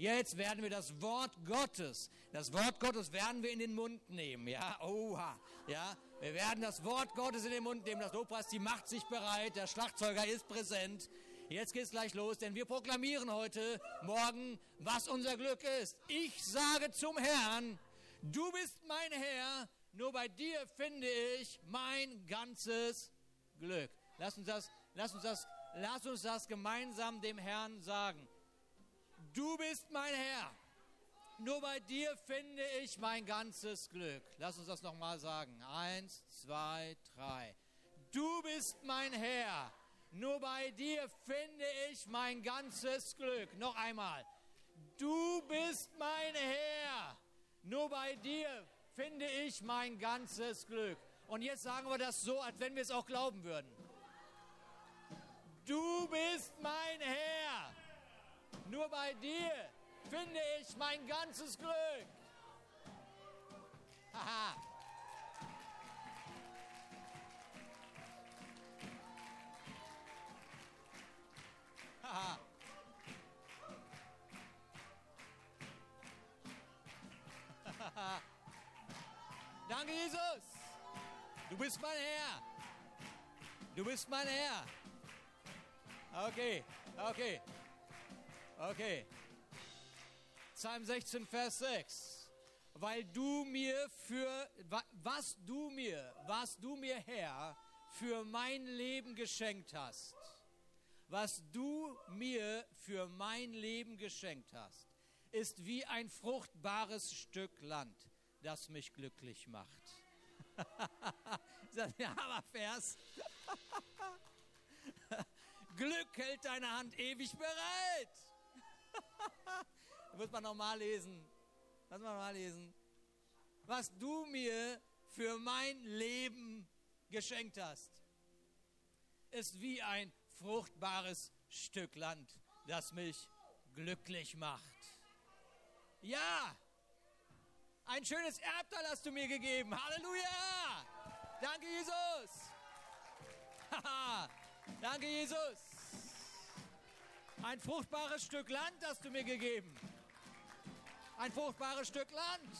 Jetzt werden wir das Wort Gottes, das Wort Gottes werden wir in den Mund nehmen. Ja, oha. Ja, wir werden das Wort Gottes in den Mund nehmen. Das Lobpreisteam macht sich bereit. Der Schlagzeuger ist präsent. Jetzt geht's gleich los, denn wir proklamieren heute Morgen, was unser Glück ist. Ich sage zum Herrn, du bist mein Herr, nur bei dir finde ich mein ganzes Glück. Lass uns das, lass uns das, lass uns das gemeinsam dem Herrn sagen. Du bist mein Herr. Nur bei dir finde ich mein ganzes Glück. Lass uns das nochmal sagen. Eins, zwei, drei. Du bist mein Herr. Nur bei dir finde ich mein ganzes Glück. Noch einmal. Du bist mein Herr. Nur bei dir finde ich mein ganzes Glück. Und jetzt sagen wir das so, als wenn wir es auch glauben würden. Du bist mein Herr. Nur bei dir finde ich mein ganzes Glück. Haha. Danke, Jesus. Du bist mein Herr. Du bist mein Herr. Okay, okay. Okay. Psalm 16, Vers 6. Weil du mir für, was du mir, was du mir, Herr, für mein Leben geschenkt hast. Was du mir für mein Leben geschenkt hast, ist wie ein fruchtbares Stück Land, das mich glücklich macht. das ist Hammervers. Glück hält deine Hand ewig bereit. muss man nochmal lesen. Lass mal nochmal lesen. Was du mir für mein Leben geschenkt hast, ist wie ein fruchtbares Stück Land, das mich glücklich macht. Ja, ein schönes Erbteil hast du mir gegeben. Halleluja! Danke, Jesus! Danke, Jesus! Ein fruchtbares Stück Land hast du mir gegeben. Ein fruchtbares Stück Land.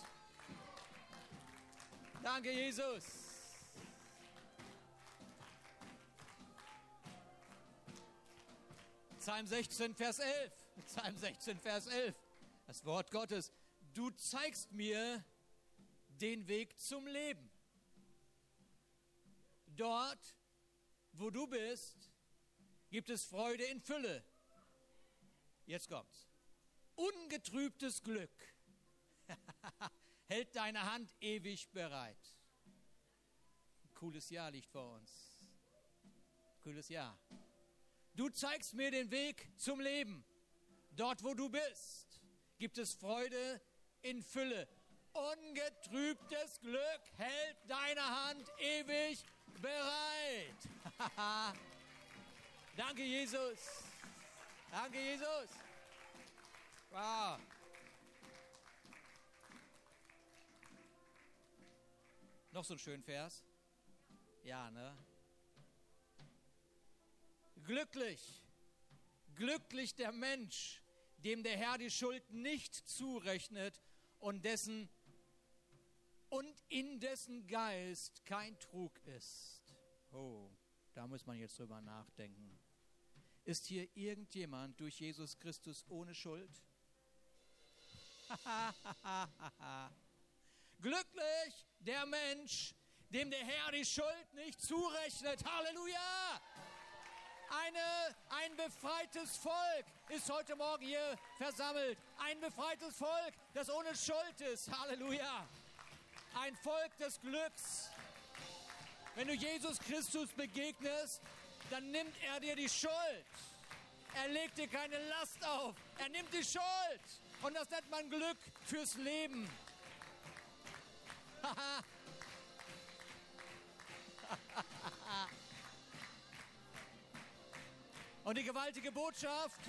Danke, Jesus. Psalm 16, Vers 11. Psalm 16, Vers 11. Das Wort Gottes. Du zeigst mir den Weg zum Leben. Dort, wo du bist, gibt es Freude in Fülle. Jetzt kommt's. Ungetrübtes Glück hält deine Hand ewig bereit. cooles Jahr liegt vor uns. Cooles Jahr. Du zeigst mir den Weg zum Leben. Dort, wo du bist, gibt es Freude in Fülle. Ungetrübtes Glück hält deine Hand ewig bereit. Danke, Jesus. Danke, Jesus. Wow. Noch so ein schöner Vers. Ja, ne? Glücklich, glücklich der Mensch, dem der Herr die Schuld nicht zurechnet und dessen und in dessen Geist kein Trug ist. Oh, da muss man jetzt drüber nachdenken. Ist hier irgendjemand durch Jesus Christus ohne Schuld? Glücklich der Mensch, dem der Herr die Schuld nicht zurechnet. Halleluja! Eine, ein befreites Volk ist heute Morgen hier versammelt. Ein befreites Volk, das ohne Schuld ist. Halleluja! Ein Volk des Glücks. Wenn du Jesus Christus begegnest, dann nimmt er dir die Schuld. Er legt dir keine Last auf. Er nimmt die Schuld. Und das nennt man Glück fürs Leben. Und die gewaltige Botschaft.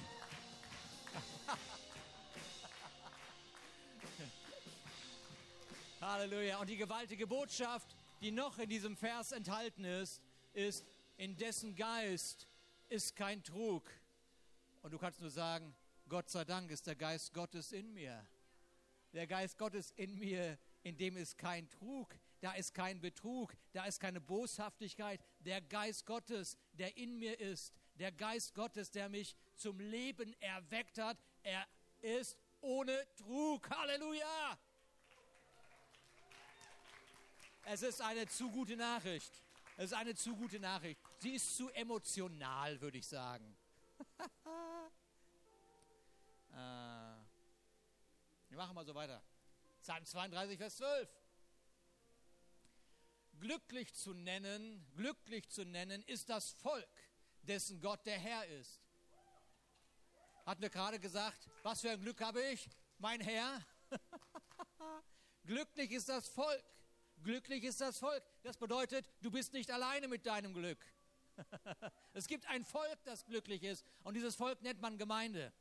Halleluja. Und die gewaltige Botschaft, die noch in diesem Vers enthalten ist, ist, in dessen Geist ist kein Trug. Und du kannst nur sagen, Gott sei Dank ist der Geist Gottes in mir. Der Geist Gottes in mir, in dem ist kein Trug, da ist kein Betrug, da ist keine Boshaftigkeit. Der Geist Gottes, der in mir ist, der Geist Gottes, der mich zum Leben erweckt hat, er ist ohne Trug. Halleluja! Es ist eine zu gute Nachricht. Es ist eine zu gute Nachricht. Sie ist zu emotional, würde ich sagen. äh, wir machen mal so weiter. Psalm 32, Vers 12. Glücklich zu nennen, glücklich zu nennen ist das Volk, dessen Gott der Herr ist. Hatten wir gerade gesagt, was für ein Glück habe ich, mein Herr? glücklich ist das Volk. Glücklich ist das Volk. Das bedeutet, du bist nicht alleine mit deinem Glück. es gibt ein Volk, das glücklich ist. Und dieses Volk nennt man Gemeinde.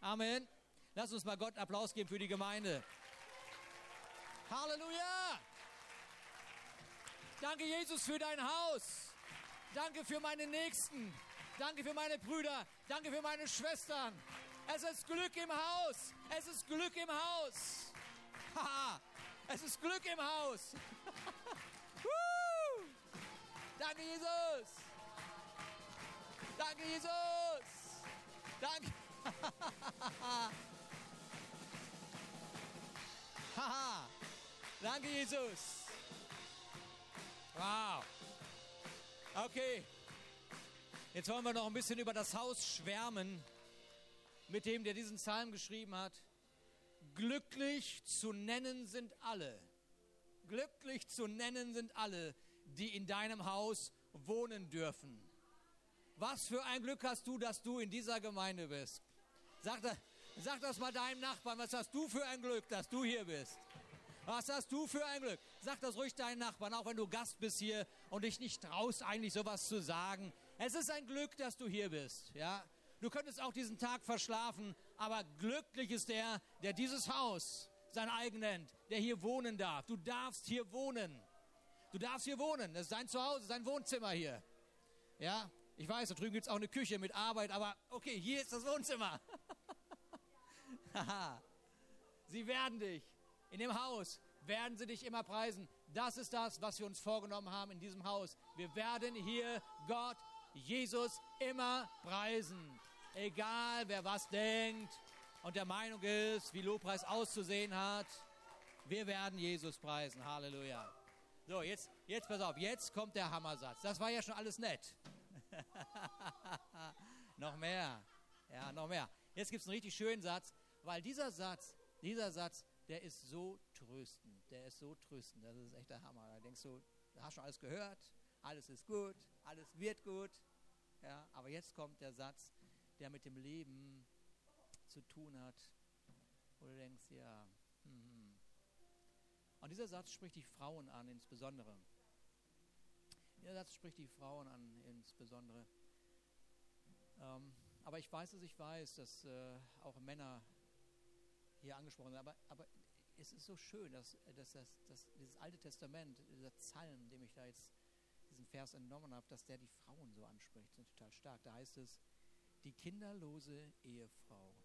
Amen. Lass uns mal Gott Applaus geben für die Gemeinde. Halleluja. Danke, Jesus, für dein Haus. Danke für meine Nächsten. Danke für meine Brüder. Danke für meine Schwestern. Es ist Glück im Haus. Es ist Glück im Haus. Haha. Es ist Glück im Haus. Danke, Jesus. Danke, Jesus. Danke. Haha. Danke, Jesus. Wow. Okay. Jetzt wollen wir noch ein bisschen über das Haus schwärmen, mit dem, der diesen Psalm geschrieben hat. Glücklich zu nennen sind alle. Glücklich zu nennen sind alle, die in deinem Haus wohnen dürfen. Was für ein Glück hast du, dass du in dieser Gemeinde bist. Sag, sag das mal deinem Nachbarn, was hast du für ein Glück, dass du hier bist. Was hast du für ein Glück? Sag das ruhig deinen Nachbarn, auch wenn du Gast bist hier und dich nicht traust, eigentlich sowas zu sagen. Es ist ein Glück, dass du hier bist. Ja? Du könntest auch diesen Tag verschlafen, aber glücklich ist der, der dieses Haus sein eigen nennt, der hier wohnen darf. Du darfst hier wohnen. Du darfst hier wohnen. Das ist sein Zuhause, sein Wohnzimmer hier. Ja, ich weiß, da drüben gibt es auch eine Küche mit Arbeit, aber okay, hier ist das Wohnzimmer. sie werden dich in dem Haus, werden sie dich immer preisen. Das ist das, was wir uns vorgenommen haben in diesem Haus. Wir werden hier Gott, Jesus immer preisen. Egal, wer was denkt und der Meinung ist, wie Lobpreis auszusehen hat. Wir werden Jesus preisen. Halleluja. So, jetzt, jetzt pass auf, jetzt kommt der Hammersatz. Das war ja schon alles nett. noch mehr. Ja, noch mehr. Jetzt gibt es einen richtig schönen Satz, weil dieser Satz, dieser Satz, der ist so tröstend. Der ist so tröstend. Das ist echt der Hammer. Da denkst du, du hast schon alles gehört, alles ist gut, alles wird gut. Ja, aber jetzt kommt der Satz, der mit dem Leben zu tun hat, wo du denkst, ja, hm. Und dieser Satz spricht die Frauen an, insbesondere. Dieser Satz spricht die Frauen an, insbesondere. Ähm, aber ich weiß, dass ich weiß, dass äh, auch Männer hier angesprochen sind. Aber, aber es ist so schön, dass, dass, dass, dass dieses Alte Testament, dieser Psalm, dem ich da jetzt diesen Vers entnommen habe, dass der die Frauen so anspricht. Das ist total stark. Da heißt es, die kinderlose Ehefrau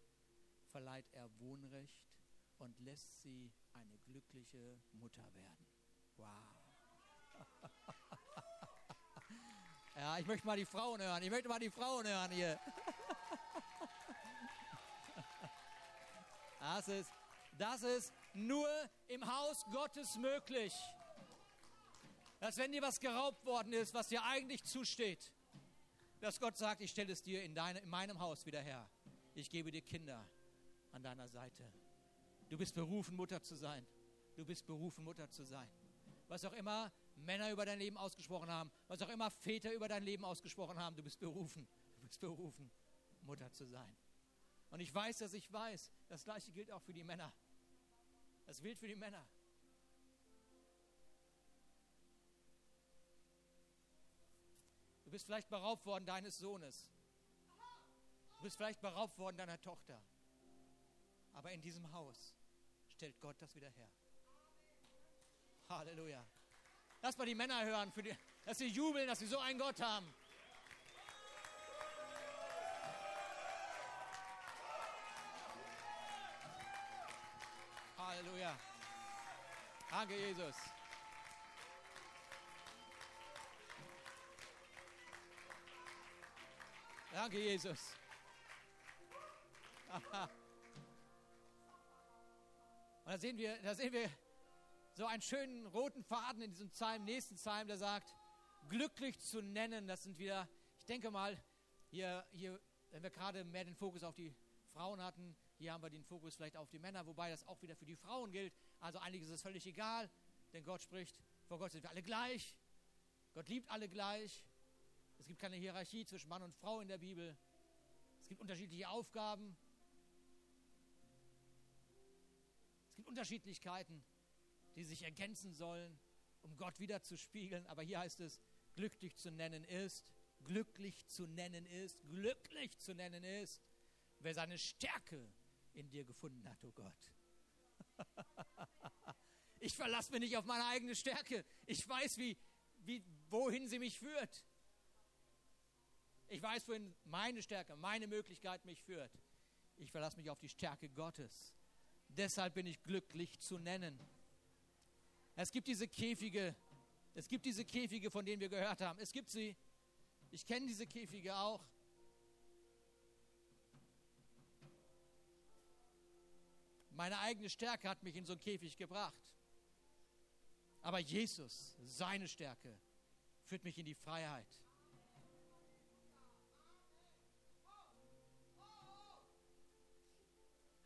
verleiht er Wohnrecht und lässt sie eine glückliche Mutter werden. Wow. ja, ich möchte mal die Frauen hören. Ich möchte mal die Frauen hören hier. Das ist, das ist nur im Haus Gottes möglich. Dass wenn dir was geraubt worden ist, was dir eigentlich zusteht, dass Gott sagt, ich stelle es dir in, deine, in meinem Haus wieder her. Ich gebe dir Kinder an deiner Seite. Du bist berufen, Mutter zu sein. Du bist berufen, Mutter zu sein. Was auch immer Männer über dein Leben ausgesprochen haben, was auch immer Väter über dein Leben ausgesprochen haben, du bist berufen. Du bist berufen, Mutter zu sein. Und ich weiß, dass ich weiß, das gleiche gilt auch für die Männer. Das gilt für die Männer. Du bist vielleicht beraubt worden deines Sohnes. Du bist vielleicht beraubt worden deiner Tochter. Aber in diesem Haus stellt Gott das wieder her. Halleluja. Lass mal die Männer hören, die, dass sie jubeln, dass sie so einen Gott haben. Halleluja. Danke, Jesus. Danke, Jesus. Aha. Und da sehen wir, da sehen wir, so einen schönen roten Faden in diesem Psalm, nächsten Psalm, der sagt, glücklich zu nennen, das sind wieder, ich denke mal, hier, hier, wenn wir gerade mehr den Fokus auf die Frauen hatten, hier haben wir den Fokus vielleicht auf die Männer, wobei das auch wieder für die Frauen gilt. Also eigentlich ist es völlig egal, denn Gott spricht, vor Gott sind wir alle gleich. Gott liebt alle gleich. Es gibt keine Hierarchie zwischen Mann und Frau in der Bibel. Es gibt unterschiedliche Aufgaben. Es gibt Unterschiedlichkeiten, die sich ergänzen sollen, um Gott wieder zu spiegeln. Aber hier heißt es, glücklich zu nennen ist, glücklich zu nennen ist, glücklich zu nennen ist, wer seine Stärke in dir gefunden hat, oh Gott. Ich verlasse mich nicht auf meine eigene Stärke. Ich weiß, wie, wie, wohin sie mich führt. Ich weiß, wohin meine Stärke, meine Möglichkeit mich führt. Ich verlasse mich auf die Stärke Gottes. Deshalb bin ich glücklich zu nennen. Es gibt diese Käfige, es gibt diese Käfige, von denen wir gehört haben. Es gibt sie. Ich kenne diese Käfige auch. Meine eigene Stärke hat mich in so einen Käfig gebracht. Aber Jesus, seine Stärke, führt mich in die Freiheit.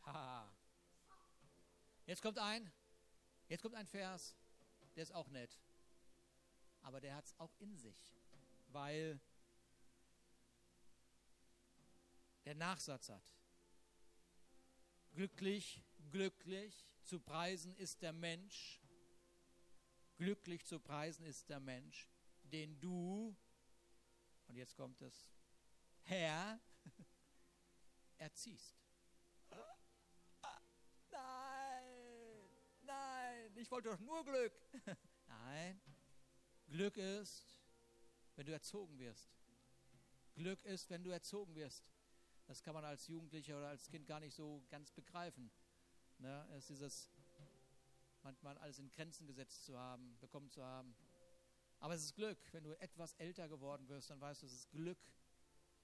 Ha. Jetzt kommt ein, jetzt kommt ein Vers, der ist auch nett. Aber der hat es auch in sich, weil der Nachsatz hat. Glücklich Glücklich zu preisen ist der Mensch, glücklich zu preisen ist der Mensch, den du, und jetzt kommt es, Herr, erziehst. Nein, ich wollte doch nur Glück. Nein, Glück ist, wenn du erzogen wirst. Glück ist, wenn du erzogen wirst. Das kann man als Jugendlicher oder als Kind gar nicht so ganz begreifen. Ne? Es ist dieses, manchmal alles in Grenzen gesetzt zu haben, bekommen zu haben. Aber es ist Glück, wenn du etwas älter geworden wirst, dann weißt du, es ist Glück,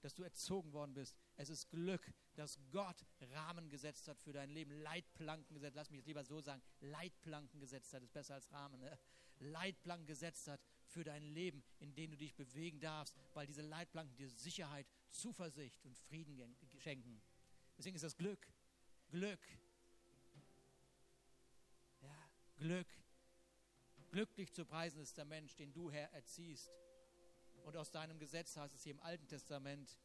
dass du erzogen worden bist. Es ist Glück, dass Gott Rahmen gesetzt hat für dein Leben, Leitplanken gesetzt, lass mich jetzt lieber so sagen, Leitplanken gesetzt hat, ist besser als Rahmen, ne? Leitplanken gesetzt hat für dein Leben, in dem du dich bewegen darfst, weil diese Leitplanken dir Sicherheit, Zuversicht und Frieden schenken. Deswegen ist das Glück, Glück, Glück. Glücklich zu preisen ist der Mensch, den du, Herr, erziehst. Und aus deinem Gesetz heißt es hier im Alten Testament,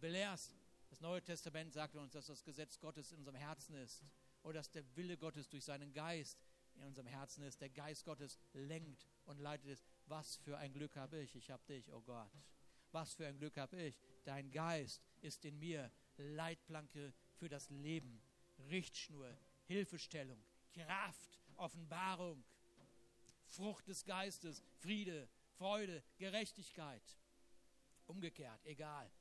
belehrst. Das Neue Testament sagt uns, dass das Gesetz Gottes in unserem Herzen ist. Oder dass der Wille Gottes durch seinen Geist in unserem Herzen ist. Der Geist Gottes lenkt und leitet es. Was für ein Glück habe ich. Ich habe dich, oh Gott. Was für ein Glück habe ich. Dein Geist ist in mir Leitplanke für das Leben, Richtschnur, Hilfestellung, Kraft, Offenbarung, Frucht des Geistes, Friede, Freude, Gerechtigkeit. Umgekehrt, egal.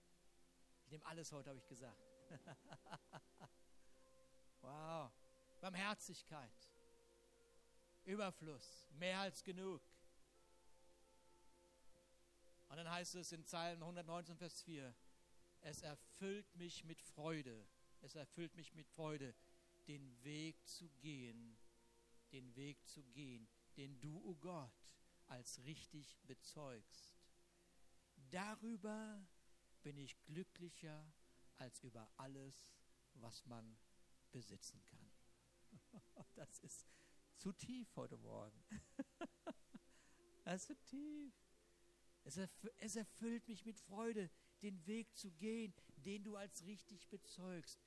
Ich nehme alles heute, habe ich gesagt. wow. Barmherzigkeit, Überfluss, mehr als genug. Und dann heißt es in Psalm 119, Vers 4, es erfüllt mich mit Freude, es erfüllt mich mit Freude, den Weg zu gehen, den Weg zu gehen, den du, o oh Gott, als richtig bezeugst. Darüber bin ich glücklicher als über alles, was man besitzen kann. Das ist zu tief heute Morgen. Das ist zu tief. Es, erf es erfüllt mich mit Freude, den Weg zu gehen, den du als richtig bezeugst.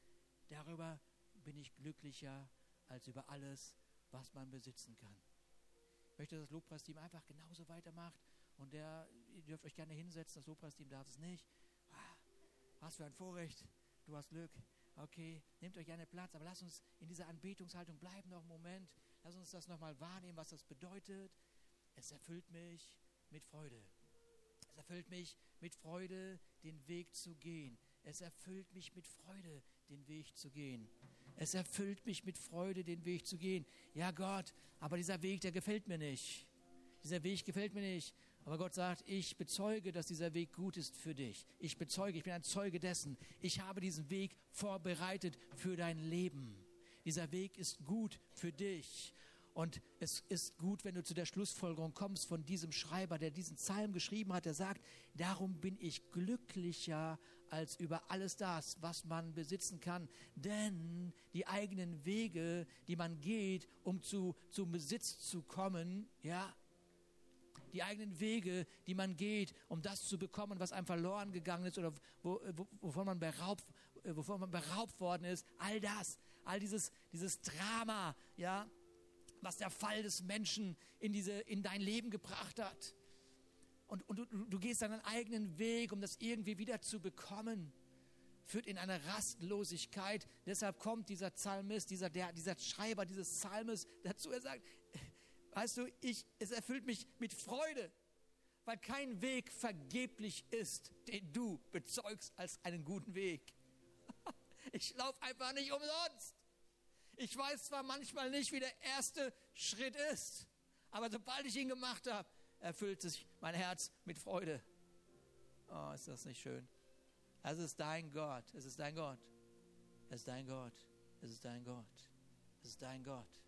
Darüber bin ich glücklicher als über alles, was man besitzen kann. Möchte, dass das Lobpreisteam einfach genauso weitermacht und der, ihr dürft euch gerne hinsetzen, das Lobpreisteam darf es nicht. Ah, was für ein Vorrecht, du hast Glück. Okay, nehmt euch gerne Platz, aber lasst uns in dieser Anbetungshaltung bleiben noch einen Moment. Lasst uns das nochmal wahrnehmen, was das bedeutet. Es erfüllt mich mit Freude. Es erfüllt mich mit Freude, den Weg zu gehen. Es erfüllt mich mit Freude, den Weg zu gehen. Es erfüllt mich mit Freude, den Weg zu gehen. Ja, Gott, aber dieser Weg, der gefällt mir nicht. Dieser Weg gefällt mir nicht. Aber Gott sagt, ich bezeuge, dass dieser Weg gut ist für dich. Ich bezeuge, ich bin ein Zeuge dessen. Ich habe diesen Weg vorbereitet für dein Leben. Dieser Weg ist gut für dich. Und es ist gut, wenn du zu der Schlussfolgerung kommst von diesem Schreiber, der diesen Psalm geschrieben hat, der sagt, darum bin ich glücklicher als über alles das, was man besitzen kann. Denn die eigenen Wege, die man geht, um zu, zum Besitz zu kommen, ja, die eigenen Wege, die man geht, um das zu bekommen, was einem verloren gegangen ist oder wo, wo, wovon, man beraubt, wovon man beraubt worden ist, all das, all dieses, dieses Drama, ja, was der Fall des Menschen in, diese, in dein Leben gebracht hat. Und, und du, du gehst deinen eigenen Weg, um das irgendwie wieder zu bekommen. Führt in eine Rastlosigkeit. Deshalb kommt dieser Psalmist, dieser, der, dieser Schreiber dieses Psalmes dazu. Er sagt, weißt du, ich, es erfüllt mich mit Freude, weil kein Weg vergeblich ist, den du bezeugst als einen guten Weg. Ich laufe einfach nicht umsonst. Ich weiß zwar manchmal nicht, wie der erste Schritt ist, aber sobald ich ihn gemacht habe, erfüllt sich mein Herz mit Freude. Oh, ist das nicht schön? Es ist dein Gott, es ist dein Gott, es ist dein Gott, es ist dein Gott, es ist dein Gott.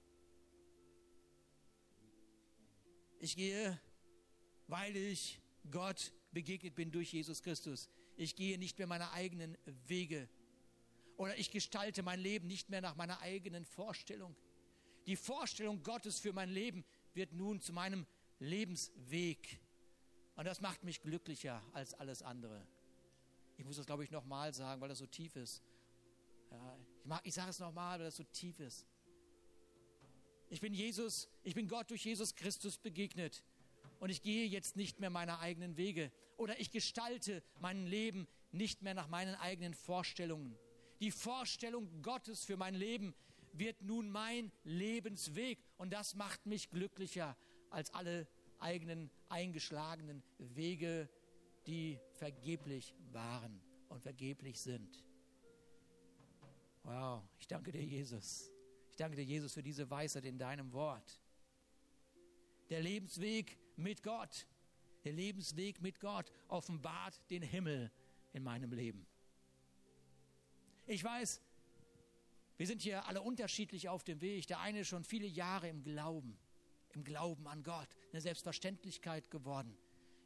Ich gehe, weil ich Gott begegnet bin durch Jesus Christus. Ich gehe nicht mehr meine eigenen Wege oder ich gestalte mein Leben nicht mehr nach meiner eigenen Vorstellung. Die Vorstellung Gottes für mein Leben wird nun zu meinem Lebensweg. Und das macht mich glücklicher als alles andere. Ich muss das, glaube ich, nochmal sagen, weil das so tief ist. Ja, ich, ich sage es nochmal, weil das so tief ist. Ich bin Jesus, ich bin Gott durch Jesus Christus begegnet. Und ich gehe jetzt nicht mehr meine eigenen Wege. Oder ich gestalte mein Leben nicht mehr nach meinen eigenen Vorstellungen. Die Vorstellung Gottes für mein Leben wird nun mein Lebensweg und das macht mich glücklicher als alle eigenen eingeschlagenen Wege, die vergeblich waren und vergeblich sind. Wow, ich danke dir, Jesus. Ich danke dir, Jesus, für diese Weisheit in deinem Wort. Der Lebensweg mit Gott, der Lebensweg mit Gott offenbart den Himmel in meinem Leben. Ich weiß, wir sind hier alle unterschiedlich auf dem Weg. Der eine schon viele Jahre im Glauben, im Glauben an Gott, eine Selbstverständlichkeit geworden.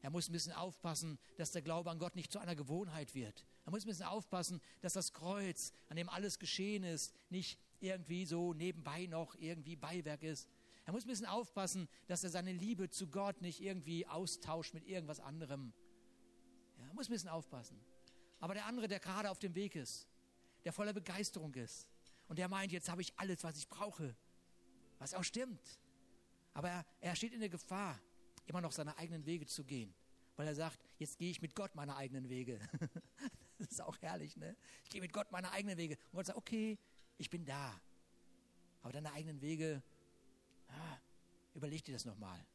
Er muss ein bisschen aufpassen, dass der Glaube an Gott nicht zu einer Gewohnheit wird. Er muss ein bisschen aufpassen, dass das Kreuz, an dem alles geschehen ist, nicht irgendwie so nebenbei noch irgendwie Beiwerk ist. Er muss ein bisschen aufpassen, dass er seine Liebe zu Gott nicht irgendwie austauscht mit irgendwas anderem. Ja, er muss ein bisschen aufpassen. Aber der andere, der gerade auf dem Weg ist, der voller Begeisterung ist. Und der meint, jetzt habe ich alles, was ich brauche. Was auch stimmt. Aber er, er steht in der Gefahr, immer noch seine eigenen Wege zu gehen. Weil er sagt, jetzt gehe ich mit Gott meine eigenen Wege. das ist auch herrlich, ne? Ich gehe mit Gott meine eigenen Wege. Und Gott sagt, okay, ich bin da. Aber deine eigenen Wege, ah, überleg dir das nochmal.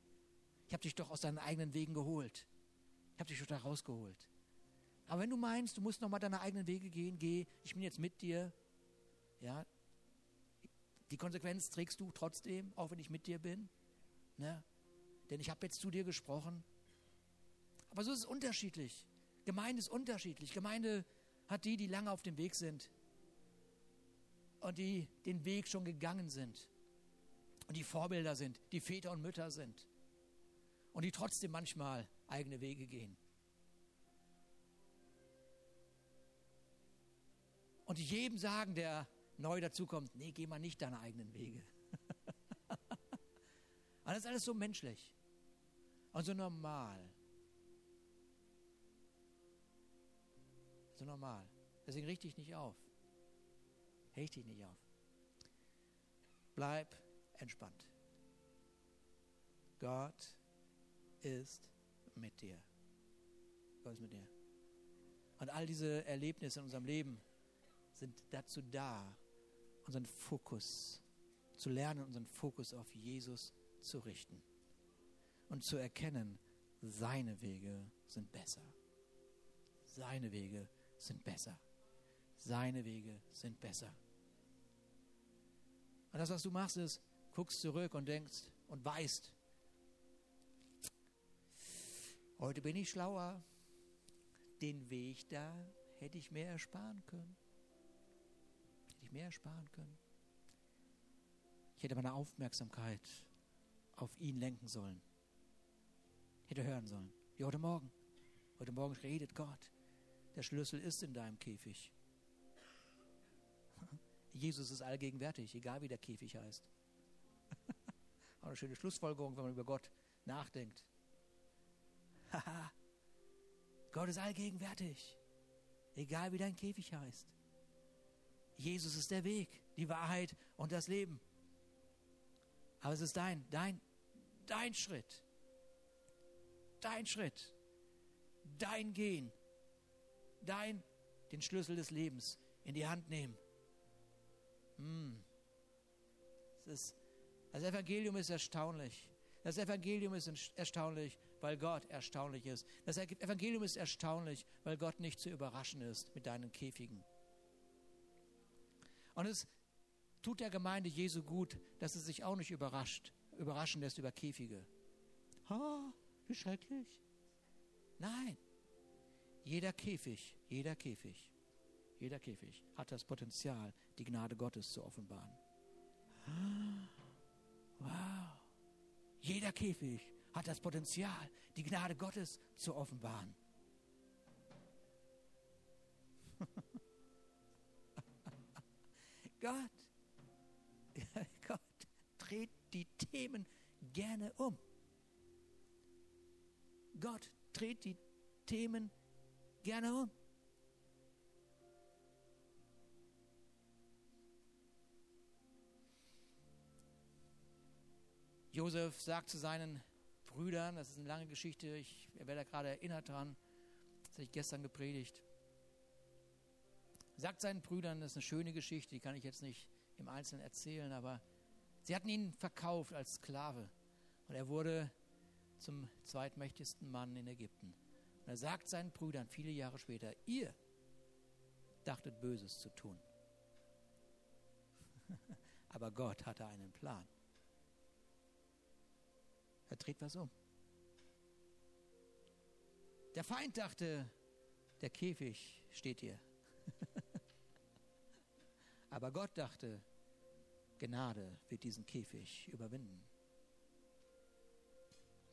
Ich habe dich doch aus deinen eigenen Wegen geholt. Ich habe dich doch da rausgeholt. Aber wenn du meinst, du musst nochmal deine eigenen Wege gehen, geh, ich bin jetzt mit dir, ja, die Konsequenz trägst du trotzdem, auch wenn ich mit dir bin, ne? denn ich habe jetzt zu dir gesprochen. Aber so ist es unterschiedlich. Gemeinde ist unterschiedlich. Gemeinde hat die, die lange auf dem Weg sind und die den Weg schon gegangen sind und die Vorbilder sind, die Väter und Mütter sind und die trotzdem manchmal eigene Wege gehen. und jedem sagen, der neu dazukommt, nee, geh mal nicht deine eigenen Wege. Aber das ist alles so menschlich und so normal. So normal. Deswegen richte ich nicht auf. Richte ich nicht auf. Bleib entspannt. Gott ist mit dir. Gott ist mit dir. Und all diese Erlebnisse in unserem Leben, sind dazu da, unseren Fokus zu lernen, unseren Fokus auf Jesus zu richten und zu erkennen, seine Wege sind besser. Seine Wege sind besser. Seine Wege sind besser. das, was du machst, ist, guckst zurück und denkst und weißt, heute bin ich schlauer. Den Weg da hätte ich mehr ersparen können. Hätte ich mehr ersparen können. Ich hätte meine Aufmerksamkeit auf ihn lenken sollen. Hätte hören sollen. Wie heute Morgen. Heute Morgen redet Gott. Der Schlüssel ist in deinem Käfig. Jesus ist allgegenwärtig, egal wie der Käfig heißt. Auch eine schöne Schlussfolgerung, wenn man über Gott nachdenkt. Gott ist allgegenwärtig, egal wie dein Käfig heißt. Jesus ist der Weg, die Wahrheit und das Leben. Aber es ist dein, dein, dein Schritt. Dein Schritt. Dein Gehen. Dein, den Schlüssel des Lebens in die Hand nehmen. Hm. Ist, das Evangelium ist erstaunlich. Das Evangelium ist erstaunlich, weil Gott erstaunlich ist. Das Evangelium ist erstaunlich, weil Gott nicht zu überraschen ist mit deinen Käfigen. Und es tut der Gemeinde Jesu gut, dass es sich auch nicht überrascht, überraschen lässt über Käfige. Oh, wie schrecklich. Nein, jeder Käfig, jeder Käfig, jeder Käfig hat das Potenzial, die Gnade Gottes zu offenbaren. Wow. Jeder Käfig hat das Potenzial, die Gnade Gottes zu offenbaren. Gott dreht die Themen gerne um. Gott dreht die Themen gerne um. Josef sagt zu seinen Brüdern, das ist eine lange Geschichte, ich werde da gerade erinnert dran, das habe ich gestern gepredigt. Sagt seinen Brüdern, das ist eine schöne Geschichte, die kann ich jetzt nicht im Einzelnen erzählen, aber sie hatten ihn verkauft als Sklave und er wurde zum zweitmächtigsten Mann in Ägypten. Und er sagt seinen Brüdern viele Jahre später, ihr dachtet Böses zu tun. aber Gott hatte einen Plan. Er dreht was um. Der Feind dachte, der Käfig steht hier. Aber Gott dachte, Gnade wird diesen Käfig überwinden.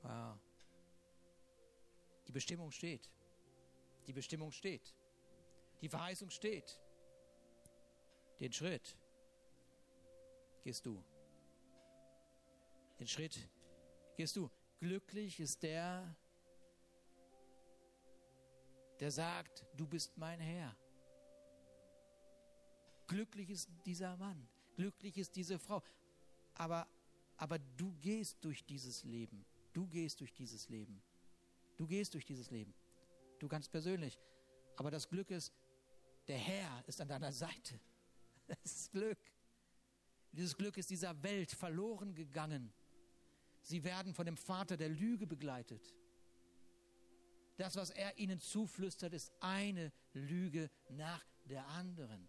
Wow. Die Bestimmung steht. Die Bestimmung steht. Die Verheißung steht. Den Schritt gehst du. Den Schritt gehst du. Glücklich ist der, der sagt, du bist mein Herr. Glücklich ist dieser Mann, glücklich ist diese Frau. Aber, aber du gehst durch dieses Leben. Du gehst durch dieses Leben. Du gehst durch dieses Leben. Du ganz persönlich. Aber das Glück ist, der Herr ist an deiner Seite. Das ist Glück. Dieses Glück ist dieser Welt verloren gegangen. Sie werden von dem Vater der Lüge begleitet. Das, was er ihnen zuflüstert, ist eine Lüge nach der anderen.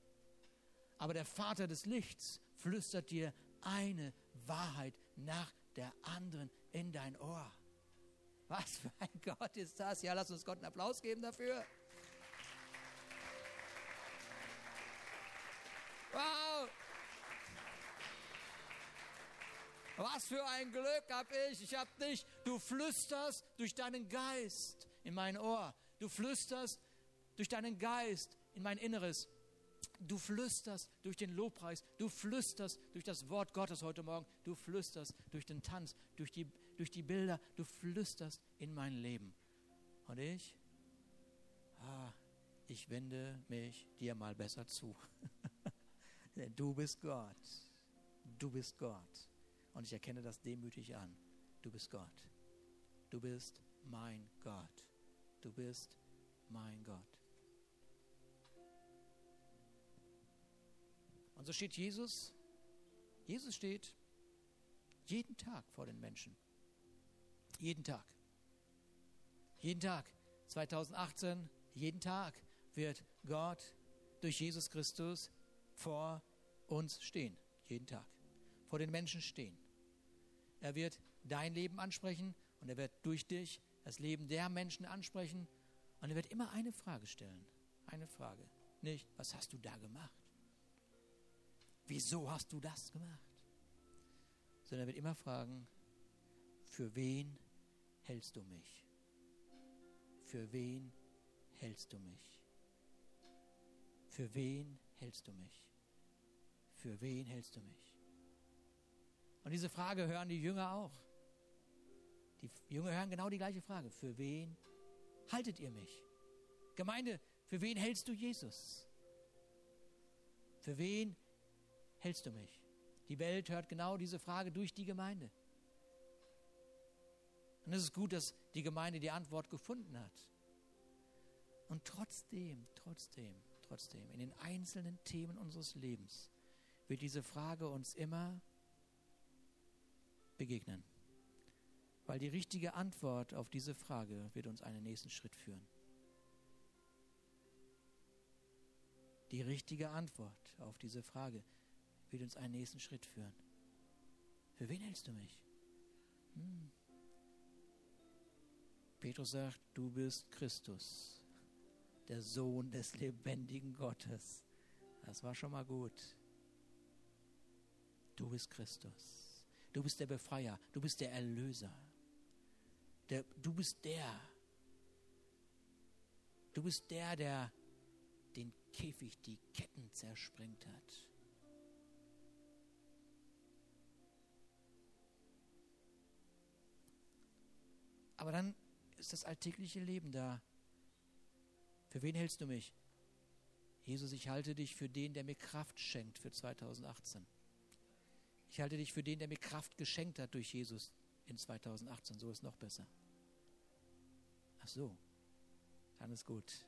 Aber der Vater des Lichts flüstert dir eine Wahrheit nach der anderen in dein Ohr. Was für ein Gott ist das? Ja, lass uns Gott einen Applaus geben dafür. Wow! Was für ein Glück hab ich. Ich hab dich. Du flüsterst durch deinen Geist in mein Ohr. Du flüsterst durch deinen Geist in mein Inneres. Du flüsterst durch den Lobpreis, du flüsterst durch das Wort Gottes heute Morgen, du flüsterst durch den Tanz, durch die, durch die Bilder, du flüsterst in mein Leben. Und ich, ah, ich wende mich dir mal besser zu. du bist Gott, du bist Gott. Und ich erkenne das demütig an. Du bist Gott. Du bist mein Gott. Du bist mein Gott. Und so steht Jesus, Jesus steht jeden Tag vor den Menschen. Jeden Tag. Jeden Tag. 2018, jeden Tag wird Gott durch Jesus Christus vor uns stehen. Jeden Tag. vor den Menschen stehen. Er wird dein Leben ansprechen und er wird durch dich das Leben der Menschen ansprechen und er wird immer eine Frage stellen. Eine Frage. Nicht, was hast du da gemacht? Wieso hast du das gemacht? Sondern er wird immer fragen, für wen hältst du mich? Für wen hältst du mich? Für wen hältst du mich? Für wen hältst du mich? Und diese Frage hören die Jünger auch. Die Jünger hören genau die gleiche Frage. Für wen haltet ihr mich? Gemeinde, für wen hältst du Jesus? Für wen hältst du mich? Die Welt hört genau diese Frage durch die Gemeinde. Und es ist gut, dass die Gemeinde die Antwort gefunden hat. Und trotzdem, trotzdem, trotzdem, in den einzelnen Themen unseres Lebens wird diese Frage uns immer begegnen. Weil die richtige Antwort auf diese Frage wird uns einen nächsten Schritt führen. Die richtige Antwort auf diese Frage wird uns einen nächsten Schritt führen. Für wen hältst du mich? Hm. Petrus sagt, du bist Christus, der Sohn des lebendigen Gottes. Das war schon mal gut. Du bist Christus. Du bist der Befreier. Du bist der Erlöser. Der, du bist der. Du bist der, der den Käfig, die Ketten zersprengt hat. Aber dann ist das alltägliche Leben da. Für wen hältst du mich? Jesus, ich halte dich für den, der mir Kraft schenkt für 2018. Ich halte dich für den, der mir Kraft geschenkt hat durch Jesus in 2018. So ist noch besser. Ach so, dann ist gut.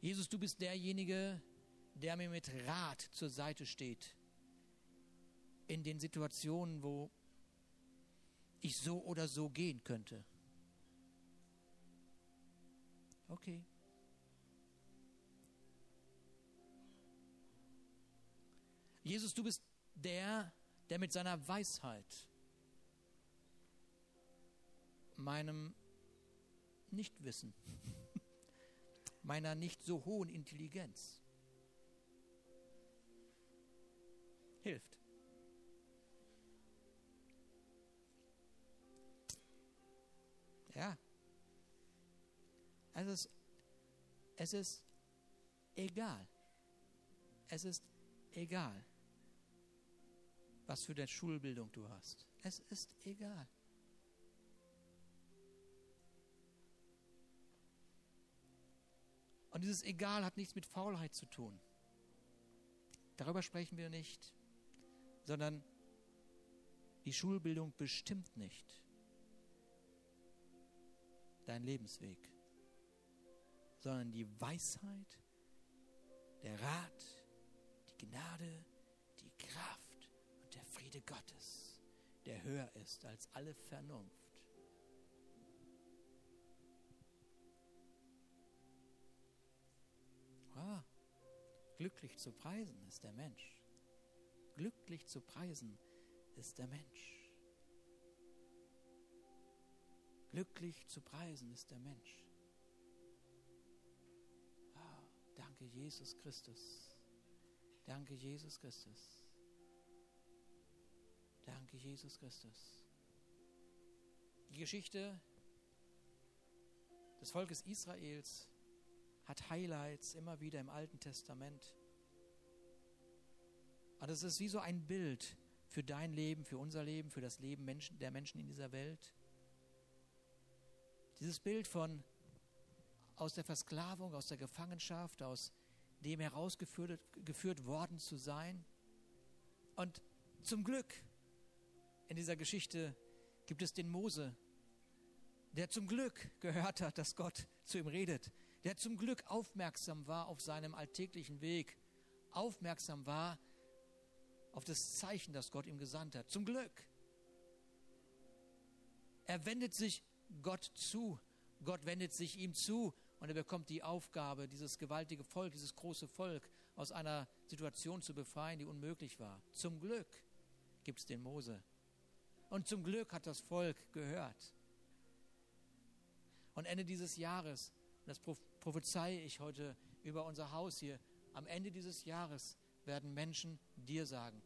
Jesus, du bist derjenige, der mir mit Rat zur Seite steht. In den Situationen, wo ich so oder so gehen könnte. Okay. Jesus, du bist der, der mit seiner Weisheit meinem Nichtwissen, meiner nicht so hohen Intelligenz hilft. Ja. Es, es ist egal. Es ist egal, was für eine Schulbildung du hast. Es ist egal. Und dieses Egal hat nichts mit Faulheit zu tun. Darüber sprechen wir nicht, sondern die Schulbildung bestimmt nicht dein Lebensweg, sondern die Weisheit, der Rat, die Gnade, die Kraft und der Friede Gottes, der höher ist als alle Vernunft. Ah, glücklich zu preisen ist der Mensch. Glücklich zu preisen ist der Mensch. Glücklich zu preisen ist der Mensch. Oh, danke, Jesus Christus. Danke, Jesus Christus. Danke, Jesus Christus. Die Geschichte des Volkes Israels hat Highlights immer wieder im Alten Testament. Aber es ist wie so ein Bild für dein Leben, für unser Leben, für das Leben der Menschen in dieser Welt. Dieses Bild von aus der Versklavung, aus der Gefangenschaft, aus dem herausgeführt geführt worden zu sein. Und zum Glück in dieser Geschichte gibt es den Mose, der zum Glück gehört hat, dass Gott zu ihm redet, der zum Glück aufmerksam war auf seinem alltäglichen Weg, aufmerksam war auf das Zeichen, das Gott ihm gesandt hat. Zum Glück. Er wendet sich Gott zu. Gott wendet sich ihm zu und er bekommt die Aufgabe, dieses gewaltige Volk, dieses große Volk aus einer Situation zu befreien, die unmöglich war. Zum Glück gibt es den Mose. Und zum Glück hat das Volk gehört. Und Ende dieses Jahres, das prophezeie ich heute über unser Haus hier, am Ende dieses Jahres werden Menschen dir sagen,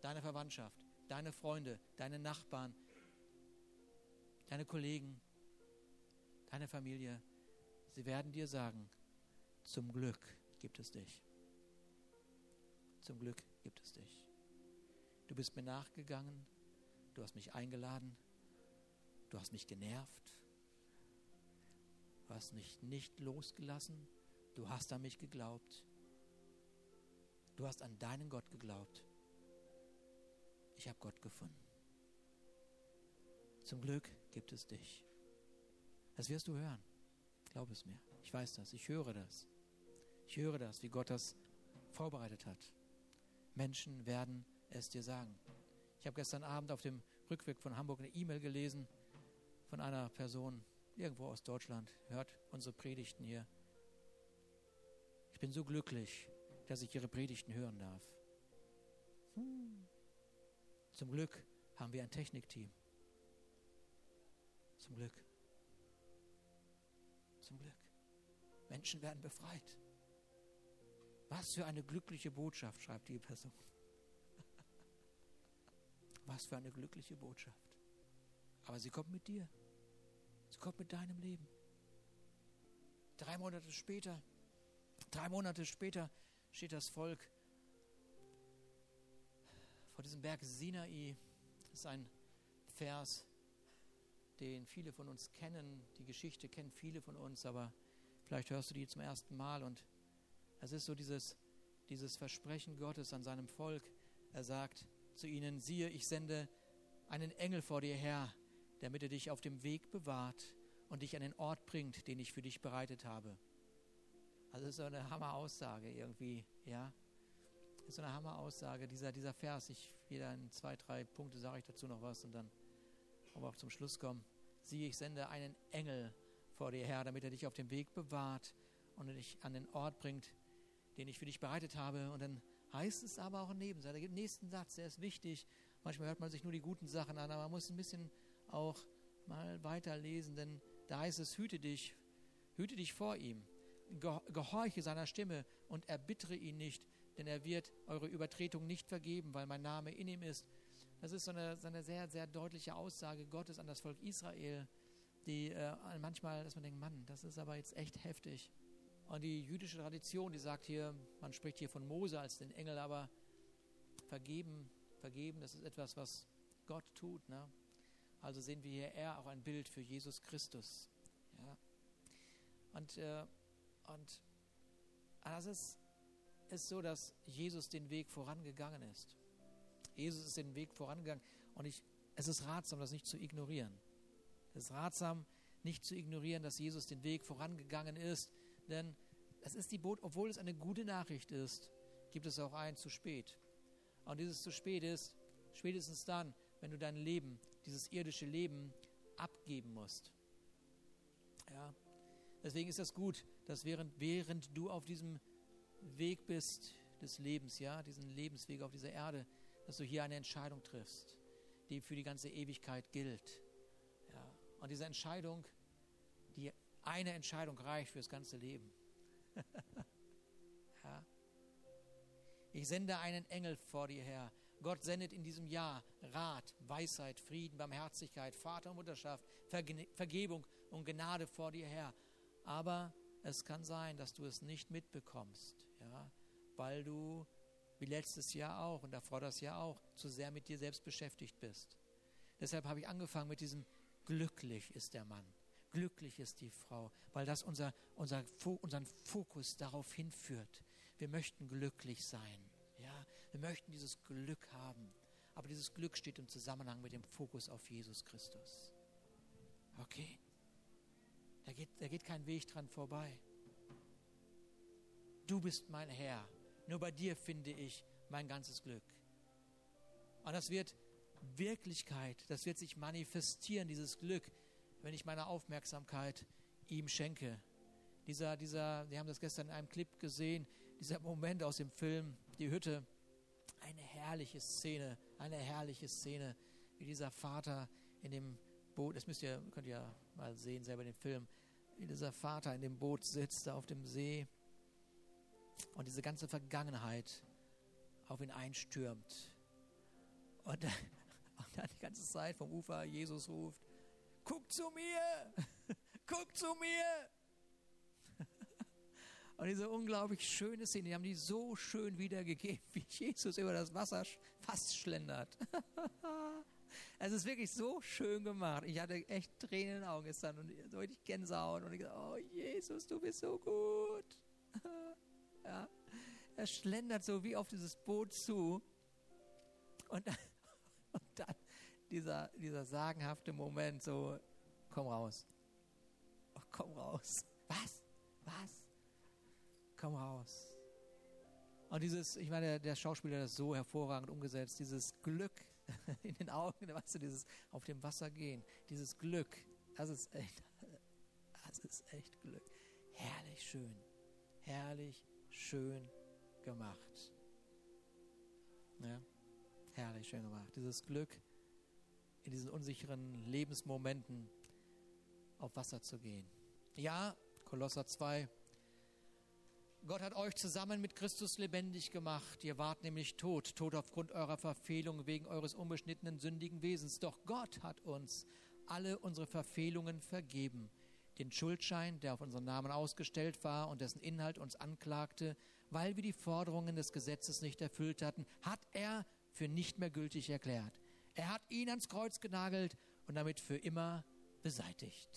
deine Verwandtschaft, deine Freunde, deine Nachbarn, deine Kollegen, deine Familie, sie werden dir sagen, zum Glück gibt es dich. Zum Glück gibt es dich. Du bist mir nachgegangen, du hast mich eingeladen, du hast mich genervt, du hast mich nicht losgelassen, du hast an mich geglaubt, du hast an deinen Gott geglaubt. Ich habe Gott gefunden. Zum Glück gibt es dich. Das wirst du hören. Glaub es mir. Ich weiß das. Ich höre das. Ich höre das, wie Gott das vorbereitet hat. Menschen werden es dir sagen. Ich habe gestern Abend auf dem Rückweg von Hamburg eine E-Mail gelesen von einer Person irgendwo aus Deutschland, hört unsere Predigten hier. Ich bin so glücklich, dass ich ihre Predigten hören darf. Hm. Zum Glück haben wir ein Technikteam. Zum Glück. Zum Glück. Menschen werden befreit. Was für eine glückliche Botschaft, schreibt die Person. Was für eine glückliche Botschaft. Aber sie kommt mit dir. Sie kommt mit deinem Leben. Drei Monate später, drei Monate später steht das Volk vor diesem Berg Sinai. Das ist ein Vers, den viele von uns kennen. Die Geschichte kennen viele von uns, aber vielleicht hörst du die zum ersten Mal und es ist so dieses, dieses Versprechen Gottes an seinem Volk. Er sagt zu ihnen, siehe, ich sende einen Engel vor dir her, damit er dich auf dem Weg bewahrt und dich an den Ort bringt, den ich für dich bereitet habe. Also das ist so eine Hammer-Aussage irgendwie, ja. Das ist so eine Hammer-Aussage, dieser, dieser Vers. Ich, wieder in zwei, drei Punkte sage ich dazu noch was und dann wollen wir auch zum Schluss kommen. Siehe, ich sende einen Engel vor dir her, damit er dich auf dem Weg bewahrt und dich an den Ort bringt, den ich für dich bereitet habe. Und dann heißt es aber auch im Nebenseite, der nächsten Satz, der ist wichtig. Manchmal hört man sich nur die guten Sachen an, aber man muss ein bisschen auch mal weiterlesen, denn da heißt es, hüte dich, hüte dich vor ihm, gehorche seiner Stimme und erbittere ihn nicht, denn er wird eure Übertretung nicht vergeben, weil mein Name in ihm ist. Das ist so eine, so eine sehr, sehr deutliche Aussage Gottes an das Volk Israel, die äh, manchmal, dass man denkt, Mann, das ist aber jetzt echt heftig. Und die jüdische Tradition, die sagt hier, man spricht hier von Mose als den Engel, aber vergeben, vergeben, das ist etwas, was Gott tut. Ne? Also sehen wir hier eher auch ein Bild für Jesus Christus. Ja? Und, äh, und das ist, ist so, dass Jesus den Weg vorangegangen ist. Jesus ist den Weg vorangegangen und ich, es ist ratsam, das nicht zu ignorieren. Es ist ratsam, nicht zu ignorieren, dass Jesus den Weg vorangegangen ist denn es ist die Boot, obwohl es eine gute Nachricht ist, gibt es auch ein zu spät. Und dieses zu spät ist spätestens dann, wenn du dein Leben, dieses irdische Leben abgeben musst. Ja. Deswegen ist das gut, dass während, während du auf diesem Weg bist des Lebens, ja, diesen Lebensweg auf dieser Erde, dass du hier eine Entscheidung triffst, die für die ganze Ewigkeit gilt. Ja. Und diese Entscheidung, die eine Entscheidung reicht fürs ganze Leben. ja. Ich sende einen Engel vor dir her. Gott sendet in diesem Jahr Rat, Weisheit, Frieden, Barmherzigkeit, Vater und Mutterschaft, Verge Vergebung und Gnade vor dir her. Aber es kann sein, dass du es nicht mitbekommst, ja, weil du, wie letztes Jahr auch und davor das Jahr auch, zu sehr mit dir selbst beschäftigt bist. Deshalb habe ich angefangen mit diesem Glücklich ist der Mann. Glücklich ist die Frau, weil das unser, unser, unseren Fokus darauf hinführt. Wir möchten glücklich sein. Ja? Wir möchten dieses Glück haben. Aber dieses Glück steht im Zusammenhang mit dem Fokus auf Jesus Christus. Okay? Da geht, da geht kein Weg dran vorbei. Du bist mein Herr. Nur bei dir finde ich mein ganzes Glück. Und das wird Wirklichkeit, das wird sich manifestieren, dieses Glück, wenn ich meine Aufmerksamkeit ihm schenke. Dieser, dieser, Sie haben das gestern in einem Clip gesehen, dieser Moment aus dem Film die Hütte. Eine herrliche Szene, eine herrliche Szene, wie dieser Vater in dem Boot, das müsst ihr, könnt ihr mal sehen, selber den Film, wie dieser Vater in dem Boot sitzt, da auf dem See und diese ganze Vergangenheit auf ihn einstürmt. Und, und dann die ganze Zeit vom Ufer Jesus ruft, guck zu mir, guck zu mir. Und diese unglaublich schöne Szene, die haben die so schön wiedergegeben, wie Jesus über das Wasser fast schlendert. es ist wirklich so schön gemacht. Ich hatte echt Tränen in den Augen gestern und so richtig Gänsehaut und ich dachte, oh Jesus, du bist so gut. Ja. Er schlendert so wie auf dieses Boot zu und dann, und dann dieser, dieser sagenhafte Moment, so, komm raus. Oh, komm raus. Was? Was? komm raus. Und dieses, ich meine, der, der Schauspieler hat das so hervorragend umgesetzt, dieses Glück in den Augen, weißt du, dieses auf dem Wasser gehen, dieses Glück, das ist echt, das ist echt Glück. Herrlich schön, herrlich schön gemacht. Ja, herrlich schön gemacht. Dieses Glück in diesen unsicheren Lebensmomenten auf Wasser zu gehen. Ja, Kolosser 2, Gott hat euch zusammen mit Christus lebendig gemacht. Ihr wart nämlich tot, tot aufgrund eurer Verfehlung wegen eures unbeschnittenen sündigen Wesens. Doch Gott hat uns alle unsere Verfehlungen vergeben. Den Schuldschein, der auf unseren Namen ausgestellt war und dessen Inhalt uns anklagte, weil wir die Forderungen des Gesetzes nicht erfüllt hatten, hat er für nicht mehr gültig erklärt. Er hat ihn ans Kreuz genagelt und damit für immer beseitigt.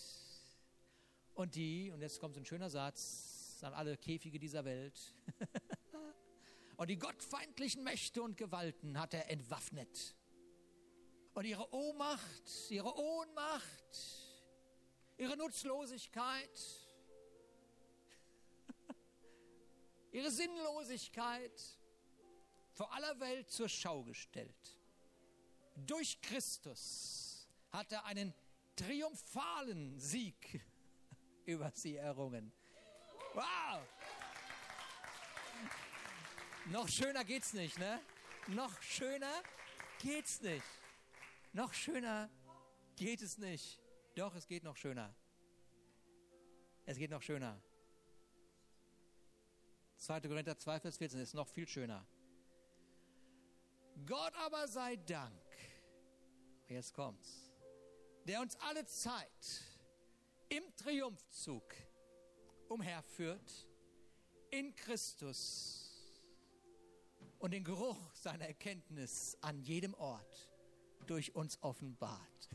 Und die, und jetzt kommt ein schöner Satz, an alle Käfige dieser Welt. und die gottfeindlichen Mächte und Gewalten hat er entwaffnet. Und ihre Ohnmacht, ihre Ohnmacht, ihre Nutzlosigkeit, ihre Sinnlosigkeit vor aller Welt zur Schau gestellt. Durch Christus hat er einen triumphalen Sieg über sie errungen. Wow! Noch schöner geht's nicht, ne? Noch schöner geht's nicht. Noch schöner geht es nicht. Doch, es geht noch schöner. Es geht noch schöner. 2. Korinther 2, Vers 14 ist noch viel schöner. Gott aber sei Dank, jetzt kommt's, der uns alle Zeit im Triumphzug umherführt in Christus und den Geruch seiner Erkenntnis an jedem Ort durch uns offenbart.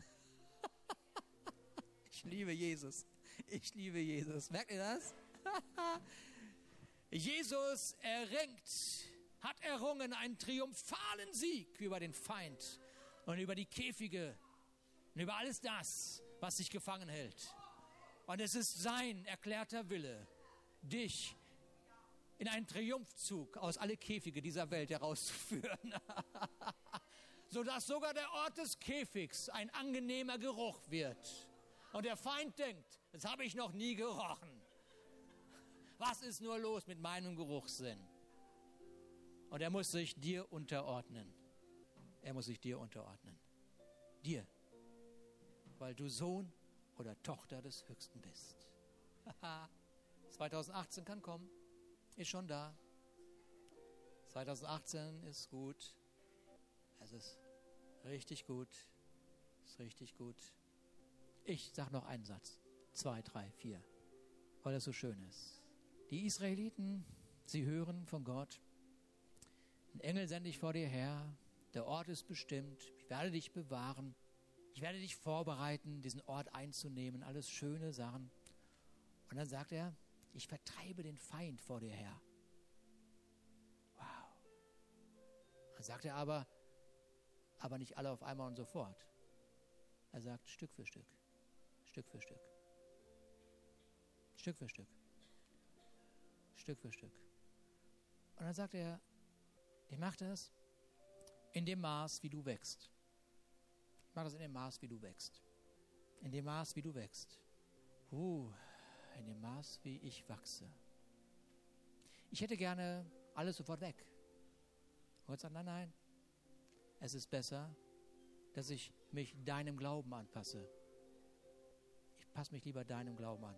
Ich liebe Jesus. Ich liebe Jesus. Merkt ihr das? Jesus erringt, hat errungen einen triumphalen Sieg über den Feind und über die Käfige und über alles das, was sich gefangen hält. Und es ist sein erklärter Wille, dich in einen Triumphzug aus alle Käfige dieser Welt herauszuführen. Sodass sogar der Ort des Käfigs ein angenehmer Geruch wird. Und der Feind denkt, das habe ich noch nie gerochen. Was ist nur los mit meinem Geruchssinn? Und er muss sich dir unterordnen. Er muss sich dir unterordnen. Dir. Weil du Sohn oder Tochter des Höchsten bist. 2018 kann kommen, ist schon da. 2018 ist gut. Es ist richtig gut. Ist richtig gut. Ich sage noch einen Satz. Zwei, drei, vier. Weil es so schön ist. Die Israeliten, sie hören von Gott. Ein Engel sende ich vor dir her. Der Ort ist bestimmt. Ich werde dich bewahren. Ich werde dich vorbereiten, diesen Ort einzunehmen, alles schöne Sachen. Und dann sagt er, ich vertreibe den Feind vor dir her. Wow. Dann sagt er aber, aber nicht alle auf einmal und sofort. Er sagt Stück für Stück, Stück für Stück, Stück für Stück, Stück für Stück. Und dann sagt er, ich mache das in dem Maß, wie du wächst. Mach das in dem Maß, wie du wächst. In dem Maß, wie du wächst. Uh, in dem Maß, wie ich wachse. Ich hätte gerne alles sofort weg. Gott sagt, nein, nein, es ist besser, dass ich mich deinem Glauben anpasse. Passe mich lieber deinem Glauben an,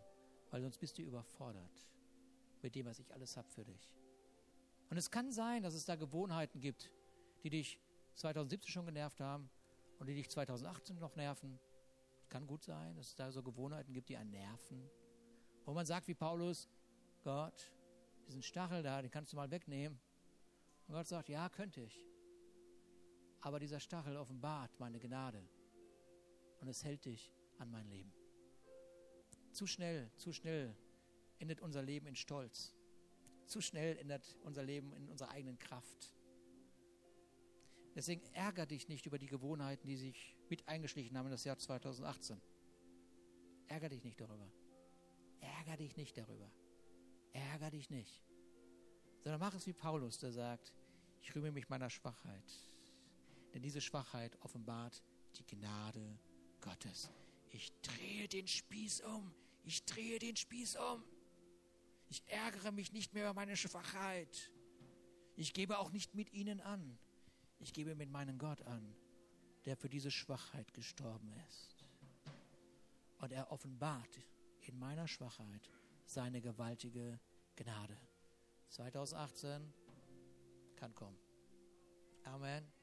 weil sonst bist du überfordert mit dem, was ich alles habe für dich. Und es kann sein, dass es da Gewohnheiten gibt, die dich 2017 schon genervt haben und die dich 2018 noch nerven. Kann gut sein, dass es da so Gewohnheiten gibt, die einen nerven. Wo man sagt wie Paulus, Gott, diesen Stachel da, den kannst du mal wegnehmen. Und Gott sagt, ja, könnte ich. Aber dieser Stachel offenbart meine Gnade und es hält dich an mein Leben. Zu schnell, zu schnell endet unser Leben in Stolz. Zu schnell endet unser Leben in unserer eigenen Kraft. Deswegen ärger dich nicht über die Gewohnheiten, die sich mit eingeschlichen haben in das Jahr 2018. Ärger dich nicht darüber. Ärger dich nicht darüber. Ärger dich nicht. Sondern mach es wie Paulus, der sagt, ich rühme mich meiner Schwachheit. Denn diese Schwachheit offenbart die Gnade Gottes. Ich drehe den Spieß um. Ich drehe den Spieß um. Ich ärgere mich nicht mehr über meine Schwachheit. Ich gebe auch nicht mit ihnen an. Ich gebe mit meinem Gott an, der für diese Schwachheit gestorben ist. Und er offenbart in meiner Schwachheit seine gewaltige Gnade. 2018 kann kommen. Amen.